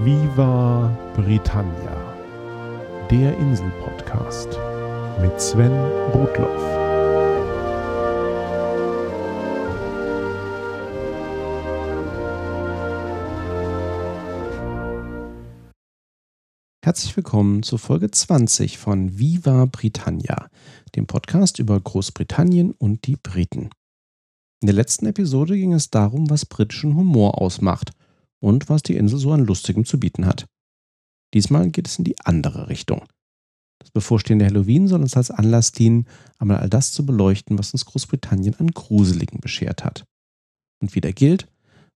Viva Britannia, der Insel-Podcast mit Sven Rudloff. Herzlich willkommen zur Folge 20 von Viva Britannia, dem Podcast über Großbritannien und die Briten. In der letzten Episode ging es darum, was britischen Humor ausmacht und was die Insel so an Lustigem zu bieten hat. Diesmal geht es in die andere Richtung. Das bevorstehende Halloween soll uns als Anlass dienen, einmal all das zu beleuchten, was uns Großbritannien an Gruseligen beschert hat. Und wieder gilt,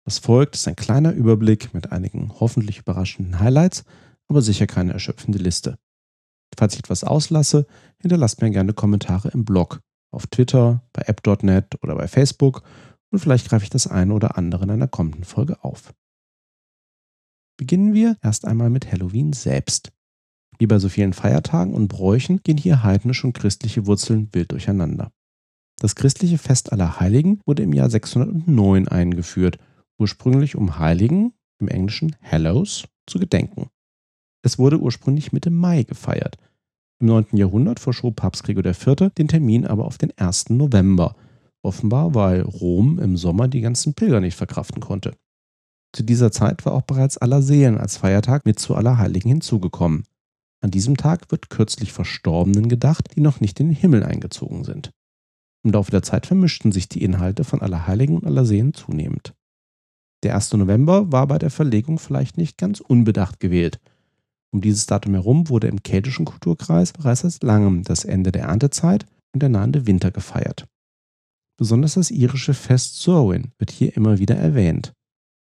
was folgt, ist ein kleiner Überblick mit einigen hoffentlich überraschenden Highlights, aber sicher keine erschöpfende Liste. Falls ich etwas auslasse, hinterlasst mir gerne Kommentare im Blog, auf Twitter, bei app.net oder bei Facebook und vielleicht greife ich das eine oder andere in einer kommenden Folge auf. Beginnen wir erst einmal mit Halloween selbst. Wie bei so vielen Feiertagen und Bräuchen gehen hier heidnische und christliche Wurzeln wild durcheinander. Das christliche Fest aller Heiligen wurde im Jahr 609 eingeführt, ursprünglich um Heiligen, im Englischen Hallows, zu gedenken. Es wurde ursprünglich Mitte Mai gefeiert. Im 9. Jahrhundert verschob Papst Gregor IV. den Termin aber auf den 1. November, offenbar weil Rom im Sommer die ganzen Pilger nicht verkraften konnte. Zu dieser Zeit war auch bereits Allerseelen als Feiertag mit zu Allerheiligen hinzugekommen. An diesem Tag wird kürzlich Verstorbenen gedacht, die noch nicht in den Himmel eingezogen sind. Im Laufe der Zeit vermischten sich die Inhalte von Allerheiligen und Allerseen zunehmend. Der 1. November war bei der Verlegung vielleicht nicht ganz unbedacht gewählt. Um dieses Datum herum wurde im keltischen Kulturkreis bereits seit langem das Ende der Erntezeit und der nahende Winter gefeiert. Besonders das irische Fest Samhain wird hier immer wieder erwähnt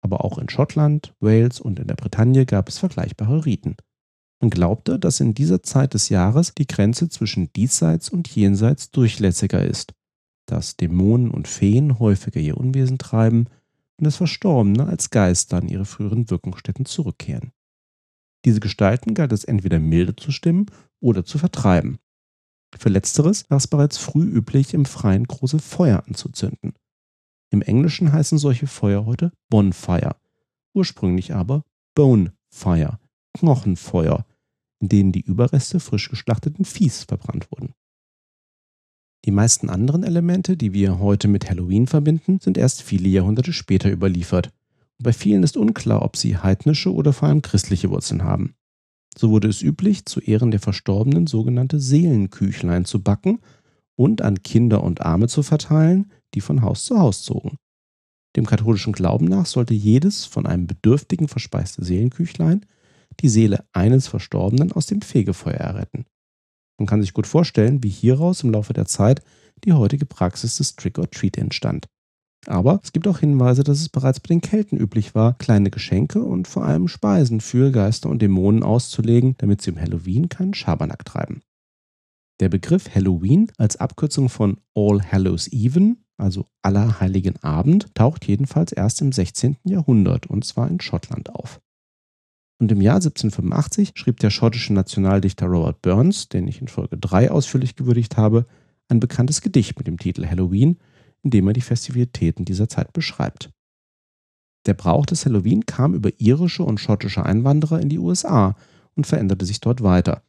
aber auch in Schottland, Wales und in der Bretagne gab es vergleichbare Riten. Man glaubte, dass in dieser Zeit des Jahres die Grenze zwischen diesseits und jenseits durchlässiger ist, dass Dämonen und Feen häufiger ihr Unwesen treiben und dass Verstorbene als Geister an ihre früheren Wirkungsstätten zurückkehren. Diese Gestalten galt es entweder milde zu stimmen oder zu vertreiben. Für letzteres war es bereits früh üblich, im Freien große Feuer anzuzünden. Im Englischen heißen solche Feuer heute Bonfire, ursprünglich aber Bonefire, Knochenfeuer, in denen die Überreste frisch geschlachteten Viehs verbrannt wurden. Die meisten anderen Elemente, die wir heute mit Halloween verbinden, sind erst viele Jahrhunderte später überliefert. Und bei vielen ist unklar, ob sie heidnische oder vor allem christliche Wurzeln haben. So wurde es üblich, zu Ehren der Verstorbenen sogenannte Seelenküchlein zu backen und an Kinder und Arme zu verteilen, die von Haus zu Haus zogen. Dem katholischen Glauben nach sollte jedes von einem Bedürftigen verspeiste Seelenküchlein die Seele eines Verstorbenen aus dem Fegefeuer erretten. Man kann sich gut vorstellen, wie hieraus im Laufe der Zeit die heutige Praxis des Trick-or-Treat entstand. Aber es gibt auch Hinweise, dass es bereits bei den Kelten üblich war, kleine Geschenke und vor allem Speisen für Geister und Dämonen auszulegen, damit sie um Halloween keinen Schabernack treiben. Der Begriff Halloween als Abkürzung von All Hallows Even, also Allerheiligen Abend, taucht jedenfalls erst im 16. Jahrhundert und zwar in Schottland auf. Und im Jahr 1785 schrieb der schottische Nationaldichter Robert Burns, den ich in Folge 3 ausführlich gewürdigt habe, ein bekanntes Gedicht mit dem Titel Halloween, in dem er die Festivitäten dieser Zeit beschreibt. Der Brauch des Halloween kam über irische und schottische Einwanderer in die USA und veränderte sich dort weiter.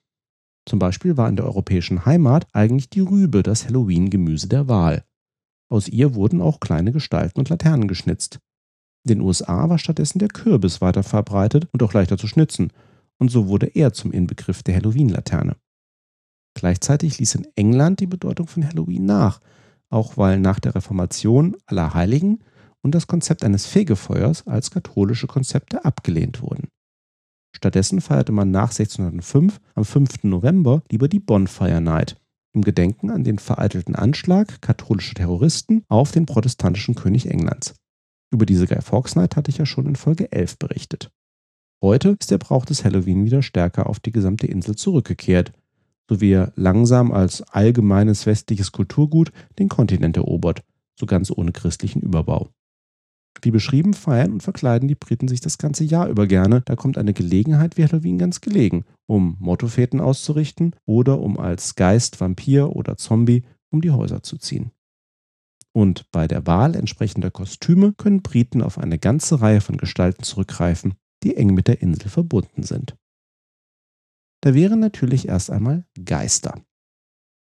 Zum Beispiel war in der europäischen Heimat eigentlich die Rübe das Halloween-Gemüse der Wahl. Aus ihr wurden auch kleine Gestalten und Laternen geschnitzt. In den USA war stattdessen der Kürbis weiter verbreitet und auch leichter zu schnitzen, und so wurde er zum Inbegriff der Halloween-Laterne. Gleichzeitig ließ in England die Bedeutung von Halloween nach, auch weil nach der Reformation aller Heiligen und das Konzept eines Fegefeuers als katholische Konzepte abgelehnt wurden. Stattdessen feierte man nach 1605 am 5. November lieber die Bonfire Night, im Gedenken an den vereitelten Anschlag katholischer Terroristen auf den protestantischen König Englands. Über diese Guy Fawkes Night hatte ich ja schon in Folge 11 berichtet. Heute ist der Brauch des Halloween wieder stärker auf die gesamte Insel zurückgekehrt, so wie er langsam als allgemeines westliches Kulturgut den Kontinent erobert, so ganz ohne christlichen Überbau. Wie beschrieben, feiern und verkleiden die Briten sich das ganze Jahr über gerne. Da kommt eine Gelegenheit wie Halloween ganz gelegen, um Mottofäten auszurichten oder um als Geist, Vampir oder Zombie um die Häuser zu ziehen. Und bei der Wahl entsprechender Kostüme können Briten auf eine ganze Reihe von Gestalten zurückgreifen, die eng mit der Insel verbunden sind. Da wären natürlich erst einmal Geister.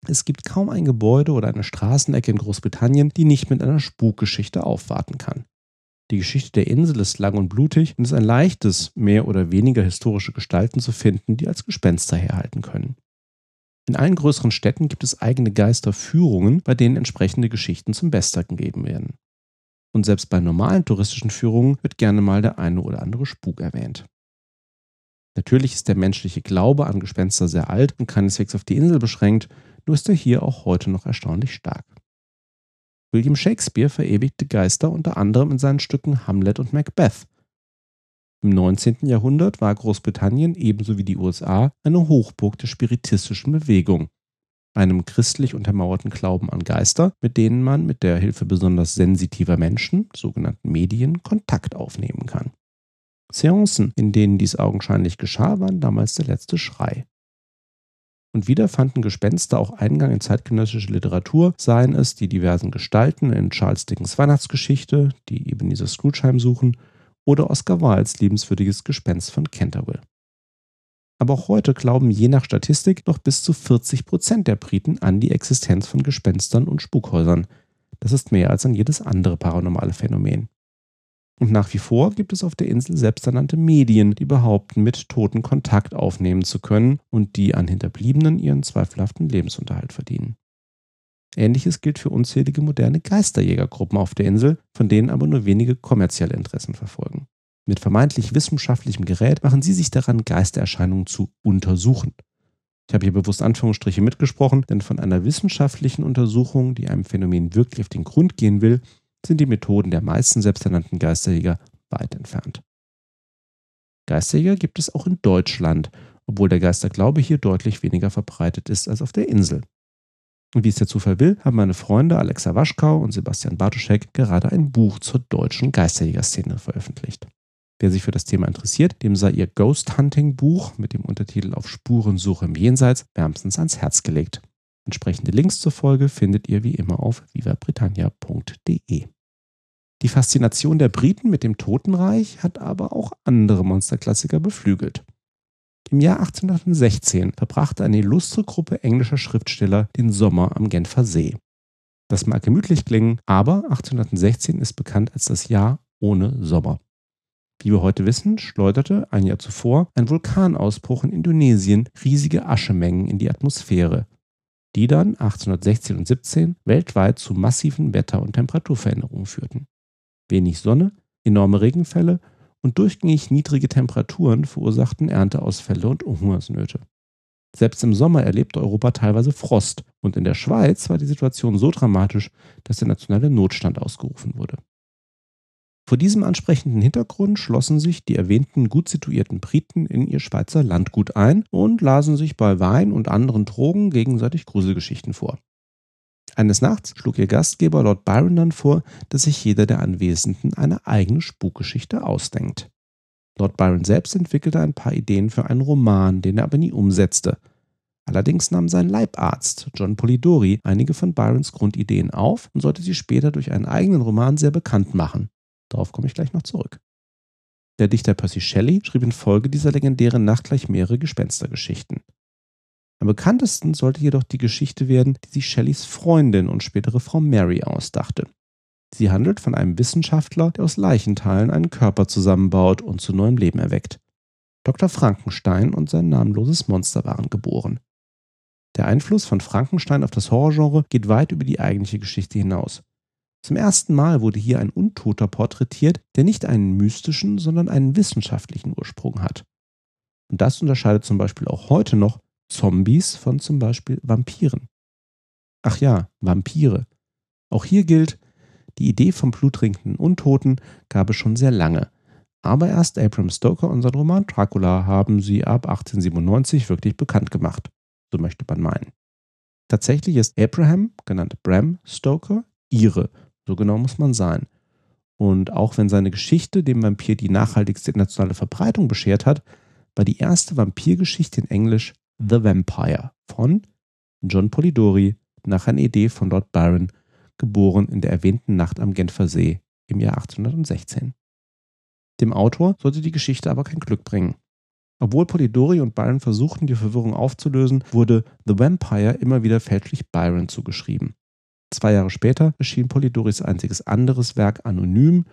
Es gibt kaum ein Gebäude oder eine Straßenecke in Großbritannien, die nicht mit einer Spukgeschichte aufwarten kann. Die Geschichte der Insel ist lang und blutig und es ist ein leichtes, mehr oder weniger historische Gestalten zu finden, die als Gespenster herhalten können. In allen größeren Städten gibt es eigene Geisterführungen, bei denen entsprechende Geschichten zum Besten gegeben werden. Und selbst bei normalen touristischen Führungen wird gerne mal der eine oder andere Spuk erwähnt. Natürlich ist der menschliche Glaube an Gespenster sehr alt und keineswegs auf die Insel beschränkt, nur ist er hier auch heute noch erstaunlich stark. William Shakespeare verewigte Geister unter anderem in seinen Stücken Hamlet und Macbeth. Im 19. Jahrhundert war Großbritannien ebenso wie die USA eine Hochburg der spiritistischen Bewegung, einem christlich untermauerten Glauben an Geister, mit denen man mit der Hilfe besonders sensitiver Menschen, sogenannten Medien, Kontakt aufnehmen kann. Seancen, in denen dies augenscheinlich geschah, waren damals der letzte Schrei. Und wieder fanden Gespenster auch Eingang in zeitgenössische Literatur, seien es die diversen Gestalten in Charles Dickens Weihnachtsgeschichte, die Ebenezer Scrooge heimsuchen, oder Oscar Wildes liebenswürdiges Gespenst von Canterville. Aber auch heute glauben je nach Statistik noch bis zu 40 Prozent der Briten an die Existenz von Gespenstern und Spukhäusern. Das ist mehr als an jedes andere paranormale Phänomen. Und nach wie vor gibt es auf der Insel selbsternannte Medien, die behaupten, mit Toten Kontakt aufnehmen zu können und die an Hinterbliebenen ihren zweifelhaften Lebensunterhalt verdienen. Ähnliches gilt für unzählige moderne Geisterjägergruppen auf der Insel, von denen aber nur wenige kommerzielle Interessen verfolgen. Mit vermeintlich wissenschaftlichem Gerät machen sie sich daran, Geistererscheinungen zu untersuchen. Ich habe hier bewusst Anführungsstriche mitgesprochen, denn von einer wissenschaftlichen Untersuchung, die einem Phänomen wirklich auf den Grund gehen will, sind die Methoden der meisten selbsternannten Geisterjäger weit entfernt. Geisterjäger gibt es auch in Deutschland, obwohl der Geisterglaube hier deutlich weniger verbreitet ist als auf der Insel. Und wie es der Zufall will, haben meine Freunde Alexa Waschkau und Sebastian Bartoschek gerade ein Buch zur deutschen Geisterjägerszene veröffentlicht. Wer sich für das Thema interessiert, dem sei ihr Ghost Hunting Buch mit dem Untertitel Auf Spurensuche im Jenseits wärmstens ans Herz gelegt. Entsprechende Links zur Folge findet ihr wie immer auf vivabritannia.de. Die Faszination der Briten mit dem Totenreich hat aber auch andere Monsterklassiker beflügelt. Im Jahr 1816 verbrachte eine illustre Gruppe englischer Schriftsteller den Sommer am Genfer See. Das mag gemütlich klingen, aber 1816 ist bekannt als das Jahr ohne Sommer. Wie wir heute wissen, schleuderte ein Jahr zuvor ein Vulkanausbruch in Indonesien riesige Aschemengen in die Atmosphäre, die dann 1816 und 17 weltweit zu massiven Wetter- und Temperaturveränderungen führten. Wenig Sonne, enorme Regenfälle und durchgängig niedrige Temperaturen verursachten Ernteausfälle und Hungersnöte. Selbst im Sommer erlebte Europa teilweise Frost und in der Schweiz war die Situation so dramatisch, dass der nationale Notstand ausgerufen wurde. Vor diesem ansprechenden Hintergrund schlossen sich die erwähnten gut situierten Briten in ihr Schweizer Landgut ein und lasen sich bei Wein und anderen Drogen gegenseitig Gruselgeschichten vor. Eines Nachts schlug ihr Gastgeber Lord Byron dann vor, dass sich jeder der Anwesenden eine eigene Spukgeschichte ausdenkt. Lord Byron selbst entwickelte ein paar Ideen für einen Roman, den er aber nie umsetzte. Allerdings nahm sein Leibarzt, John Polidori, einige von Byrons Grundideen auf und sollte sie später durch einen eigenen Roman sehr bekannt machen. Darauf komme ich gleich noch zurück. Der Dichter Percy Shelley schrieb in Folge dieser legendären Nacht gleich mehrere Gespenstergeschichten. Am bekanntesten sollte jedoch die Geschichte werden, die sich Shelleys Freundin und spätere Frau Mary ausdachte. Sie handelt von einem Wissenschaftler, der aus Leichenteilen einen Körper zusammenbaut und zu neuem Leben erweckt. Dr. Frankenstein und sein namenloses Monster waren geboren. Der Einfluss von Frankenstein auf das Horrorgenre geht weit über die eigentliche Geschichte hinaus. Zum ersten Mal wurde hier ein Untoter porträtiert, der nicht einen mystischen, sondern einen wissenschaftlichen Ursprung hat. Und das unterscheidet zum Beispiel auch heute noch Zombies von zum Beispiel Vampiren. Ach ja, Vampire. Auch hier gilt, die Idee vom bluttrinkenden Untoten gab es schon sehr lange. Aber erst Abram Stoker und sein Roman Dracula haben sie ab 1897 wirklich bekannt gemacht. So möchte man meinen. Tatsächlich ist Abraham, genannt Bram Stoker, ihre so genau muss man sein. Und auch wenn seine Geschichte dem Vampir die nachhaltigste internationale Verbreitung beschert hat, war die erste Vampirgeschichte in Englisch The Vampire von John Polidori nach einer Idee von Lord Byron, geboren in der erwähnten Nacht am Genfer See im Jahr 1816. Dem Autor sollte die Geschichte aber kein Glück bringen. Obwohl Polidori und Byron versuchten, die Verwirrung aufzulösen, wurde The Vampire immer wieder fälschlich Byron zugeschrieben. Zwei Jahre später erschien Polidoris einziges anderes Werk anonym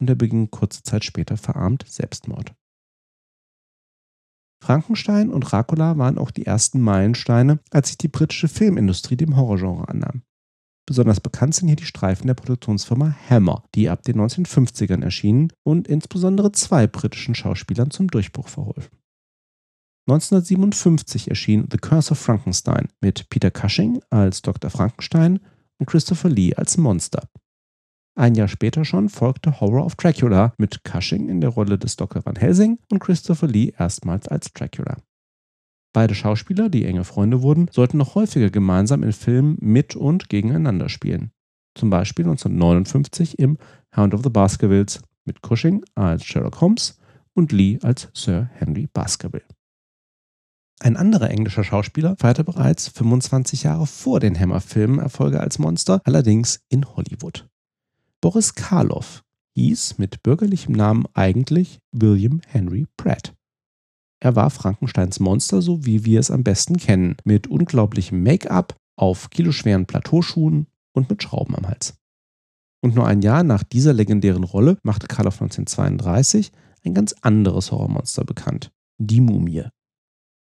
und er beging kurze Zeit später verarmt Selbstmord. Frankenstein und Dracula waren auch die ersten Meilensteine, als sich die britische Filmindustrie dem Horrorgenre annahm. Besonders bekannt sind hier die Streifen der Produktionsfirma Hammer, die ab den 1950ern erschienen und insbesondere zwei britischen Schauspielern zum Durchbruch verholfen. 1957 erschien The Curse of Frankenstein mit Peter Cushing als Dr. Frankenstein und Christopher Lee als Monster. Ein Jahr später schon folgte Horror of Dracula mit Cushing in der Rolle des Dr. Van Helsing und Christopher Lee erstmals als Dracula. Beide Schauspieler, die enge Freunde wurden, sollten noch häufiger gemeinsam in Filmen mit und gegeneinander spielen. Zum Beispiel 1959 im Hound of the Baskervilles mit Cushing als Sherlock Holmes und Lee als Sir Henry Baskerville. Ein anderer englischer Schauspieler feierte bereits 25 Jahre vor den Hammer-Filmen Erfolge als Monster, allerdings in Hollywood. Boris Karloff hieß mit bürgerlichem Namen eigentlich William Henry Pratt. Er war Frankensteins Monster, so wie wir es am besten kennen, mit unglaublichem Make-up, auf kiloschweren Plateauschuhen und mit Schrauben am Hals. Und nur ein Jahr nach dieser legendären Rolle machte Karloff 1932 ein ganz anderes Horrormonster bekannt, die Mumie.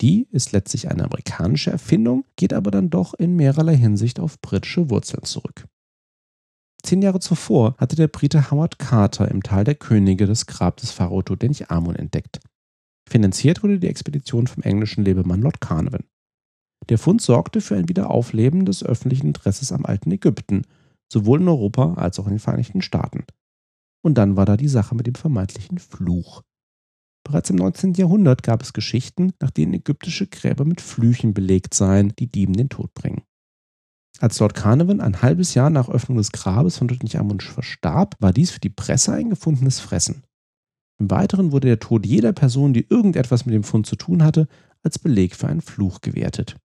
Die ist letztlich eine amerikanische Erfindung, geht aber dann doch in mehrerlei Hinsicht auf britische Wurzeln zurück. Zehn Jahre zuvor hatte der Brite Howard Carter im Tal der Könige das Grab des Pharao Tutanchamun entdeckt. Finanziert wurde die Expedition vom englischen Lebemann Lord Carnarvon. Der Fund sorgte für ein Wiederaufleben des öffentlichen Interesses am alten Ägypten, sowohl in Europa als auch in den Vereinigten Staaten. Und dann war da die Sache mit dem vermeintlichen Fluch. Bereits im 19. Jahrhundert gab es Geschichten, nach denen ägyptische Gräber mit Flüchen belegt seien, die Dieben den Tod bringen. Als Lord Carnarvon ein halbes Jahr nach Öffnung des Grabes von Tutanchamun verstarb, war dies für die Presse ein gefundenes Fressen. Im Weiteren wurde der Tod jeder Person, die irgendetwas mit dem Fund zu tun hatte, als Beleg für einen Fluch gewertet.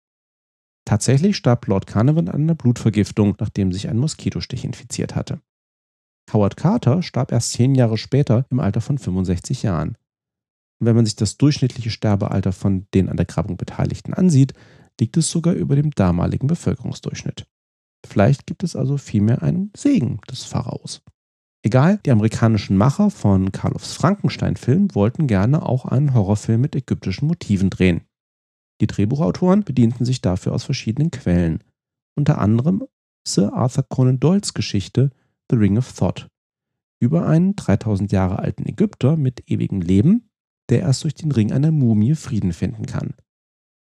Tatsächlich starb Lord Carnarvon an einer Blutvergiftung, nachdem sich ein Moskitostich infiziert hatte. Howard Carter starb erst zehn Jahre später im Alter von 65 Jahren. Und wenn man sich das durchschnittliche Sterbealter von den an der Grabung Beteiligten ansieht, liegt es sogar über dem damaligen Bevölkerungsdurchschnitt. Vielleicht gibt es also vielmehr einen Segen des Pharaos. Egal, die amerikanischen Macher von Karloffs Frankenstein-Film wollten gerne auch einen Horrorfilm mit ägyptischen Motiven drehen. Die Drehbuchautoren bedienten sich dafür aus verschiedenen Quellen, unter anderem Sir Arthur Conan Doyles Geschichte The Ring of Thought über einen 3000 Jahre alten Ägypter mit ewigem Leben, der erst durch den Ring einer Mumie Frieden finden kann.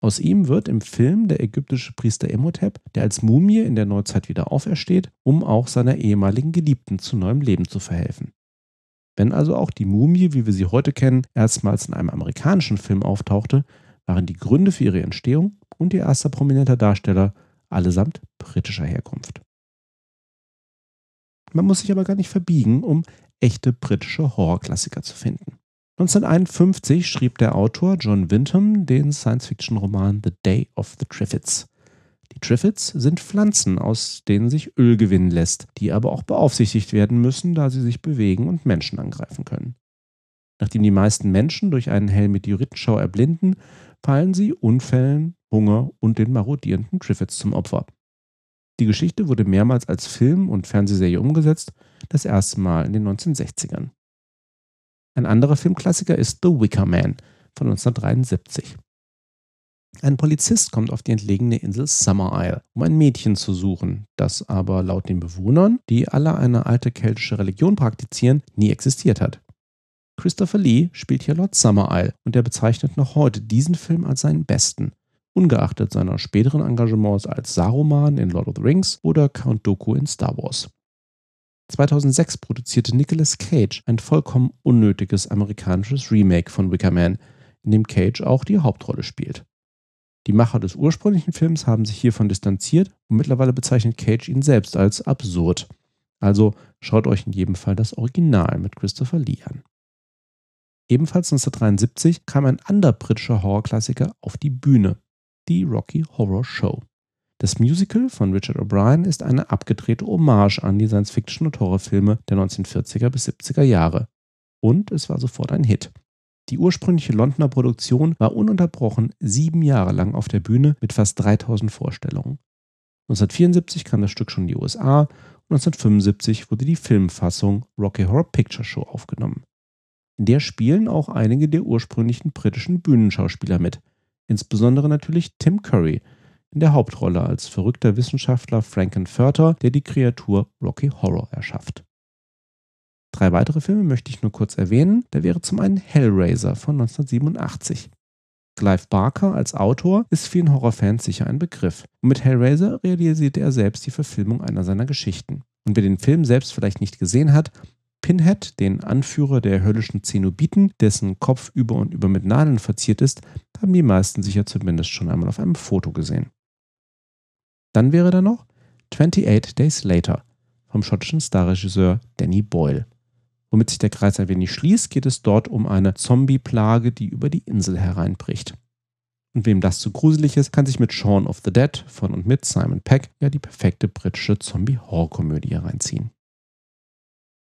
Aus ihm wird im Film der ägyptische Priester Imhotep, der als Mumie in der Neuzeit wieder aufersteht, um auch seiner ehemaligen Geliebten zu neuem Leben zu verhelfen. Wenn also auch die Mumie, wie wir sie heute kennen, erstmals in einem amerikanischen Film auftauchte, waren die Gründe für ihre Entstehung und ihr erster prominenter Darsteller allesamt britischer Herkunft. Man muss sich aber gar nicht verbiegen, um echte britische Horrorklassiker zu finden. 1951 schrieb der Autor John Wyndham den Science-Fiction-Roman The Day of the Triffids. Die Triffids sind Pflanzen, aus denen sich Öl gewinnen lässt, die aber auch beaufsichtigt werden müssen, da sie sich bewegen und Menschen angreifen können. Nachdem die meisten Menschen durch einen hellen Meteoritenschauer erblinden, fallen sie Unfällen, Hunger und den marodierenden Triffids zum Opfer. Die Geschichte wurde mehrmals als Film und Fernsehserie umgesetzt, das erste Mal in den 1960ern. Ein anderer Filmklassiker ist The Wicker Man von 1973. Ein Polizist kommt auf die entlegene Insel Summer Isle, um ein Mädchen zu suchen, das aber laut den Bewohnern, die alle eine alte keltische Religion praktizieren, nie existiert hat. Christopher Lee spielt hier Lord Summer Isle und er bezeichnet noch heute diesen Film als seinen besten, ungeachtet seiner späteren Engagements als Saruman in Lord of the Rings oder Count Dooku in Star Wars. 2006 produzierte Nicolas Cage ein vollkommen unnötiges amerikanisches Remake von Wicker Man, in dem Cage auch die Hauptrolle spielt. Die Macher des ursprünglichen Films haben sich hiervon distanziert und mittlerweile bezeichnet Cage ihn selbst als absurd. Also schaut euch in jedem Fall das Original mit Christopher Lee an. Ebenfalls 1973 kam ein anderer britischer Horrorklassiker auf die Bühne, die Rocky Horror Show. Das Musical von Richard O'Brien ist eine abgedrehte Hommage an die Science-Fiction- und Horrorfilme der 1940er bis 70er Jahre. und es war sofort ein Hit. Die ursprüngliche Londoner Produktion war ununterbrochen sieben Jahre lang auf der Bühne mit fast 3000 Vorstellungen. 1974 kam das Stück schon in die USA und 1975 wurde die Filmfassung Rocky Horror Picture Show aufgenommen. In der spielen auch einige der ursprünglichen britischen Bühnenschauspieler mit, insbesondere natürlich Tim Curry in der Hauptrolle als verrückter Wissenschaftler Frankenfurter, der die Kreatur Rocky Horror erschafft. Drei weitere Filme möchte ich nur kurz erwähnen. Da wäre zum einen Hellraiser von 1987. Clive Barker als Autor ist vielen Horrorfans sicher ein Begriff. Und mit Hellraiser realisierte er selbst die Verfilmung einer seiner Geschichten. Und wer den Film selbst vielleicht nicht gesehen hat, Pinhead, den Anführer der höllischen Zenobiten, dessen Kopf über und über mit Nadeln verziert ist, haben die meisten sicher zumindest schon einmal auf einem Foto gesehen. Dann wäre da noch 28 Days Later vom schottischen Starregisseur Danny Boyle. Womit sich der Kreis ein wenig schließt, geht es dort um eine Zombie-Plage, die über die Insel hereinbricht. Und wem das zu gruselig ist, kann sich mit Shaun of the Dead von und mit Simon Peck ja die perfekte britische Zombie-Horror-Komödie reinziehen.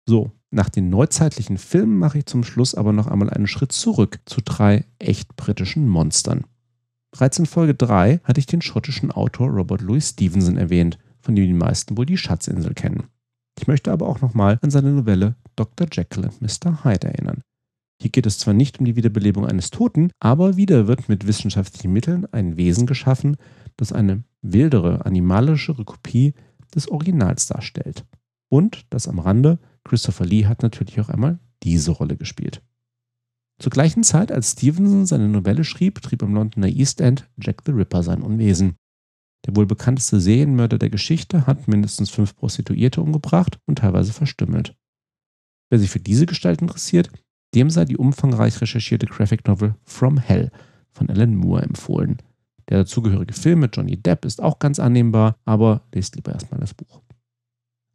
So, nach den neuzeitlichen Filmen mache ich zum Schluss aber noch einmal einen Schritt zurück zu drei echt britischen Monstern. Bereits in Folge 3 hatte ich den schottischen Autor Robert Louis Stevenson erwähnt, von dem die meisten wohl die Schatzinsel kennen. Ich möchte aber auch nochmal an seine Novelle Dr. Jekyll und Mr. Hyde erinnern. Hier geht es zwar nicht um die Wiederbelebung eines Toten, aber wieder wird mit wissenschaftlichen Mitteln ein Wesen geschaffen, das eine wildere, animalischere Kopie des Originals darstellt. Und, das am Rande, Christopher Lee hat natürlich auch einmal diese Rolle gespielt. Zur gleichen Zeit, als Stevenson seine Novelle schrieb, trieb im Londoner East End Jack the Ripper sein Unwesen. Der wohl bekannteste Serienmörder der Geschichte hat mindestens fünf Prostituierte umgebracht und teilweise verstümmelt. Wer sich für diese Gestalt interessiert, dem sei die umfangreich recherchierte Graphic Novel From Hell von Alan Moore empfohlen. Der dazugehörige Film mit Johnny Depp ist auch ganz annehmbar, aber lest lieber erstmal das Buch.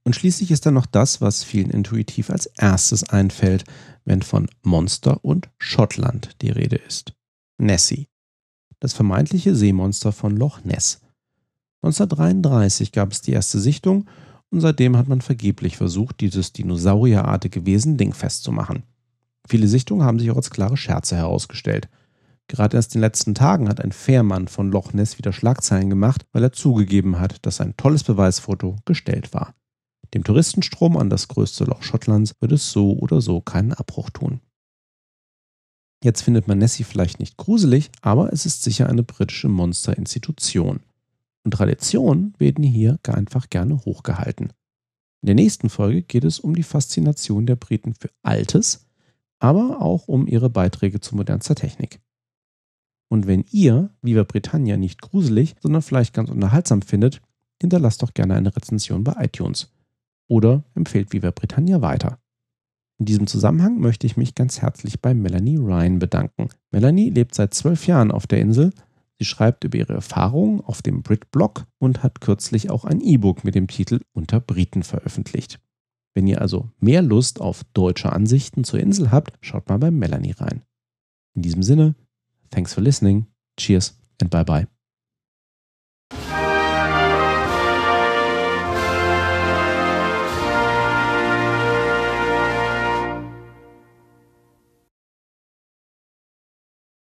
Und schließlich ist da noch das, was vielen intuitiv als erstes einfällt, wenn von Monster und Schottland die Rede ist. Nessie. Das vermeintliche Seemonster von Loch Ness. 1933 gab es die erste Sichtung und seitdem hat man vergeblich versucht, dieses dinosaurierartige Wesen dingfest zu machen. Viele Sichtungen haben sich auch als klare Scherze herausgestellt. Gerade erst in den letzten Tagen hat ein Fährmann von Loch Ness wieder Schlagzeilen gemacht, weil er zugegeben hat, dass ein tolles Beweisfoto gestellt war. Dem Touristenstrom an das größte Loch Schottlands wird es so oder so keinen Abbruch tun. Jetzt findet man Nessie vielleicht nicht gruselig, aber es ist sicher eine britische Monsterinstitution. Und Traditionen werden hier einfach gerne hochgehalten. In der nächsten Folge geht es um die Faszination der Briten für Altes, aber auch um ihre Beiträge zu modernster Technik. Und wenn ihr Viva Britannia nicht gruselig, sondern vielleicht ganz unterhaltsam findet, hinterlasst doch gerne eine Rezension bei iTunes oder empfehlt Viva Britannia weiter. In diesem Zusammenhang möchte ich mich ganz herzlich bei Melanie Ryan bedanken. Melanie lebt seit zwölf Jahren auf der Insel Sie schreibt über ihre Erfahrungen auf dem Brit-Blog und hat kürzlich auch ein E-Book mit dem Titel Unter Briten veröffentlicht. Wenn ihr also mehr Lust auf deutsche Ansichten zur Insel habt, schaut mal bei Melanie rein. In diesem Sinne, thanks for listening, cheers and bye bye.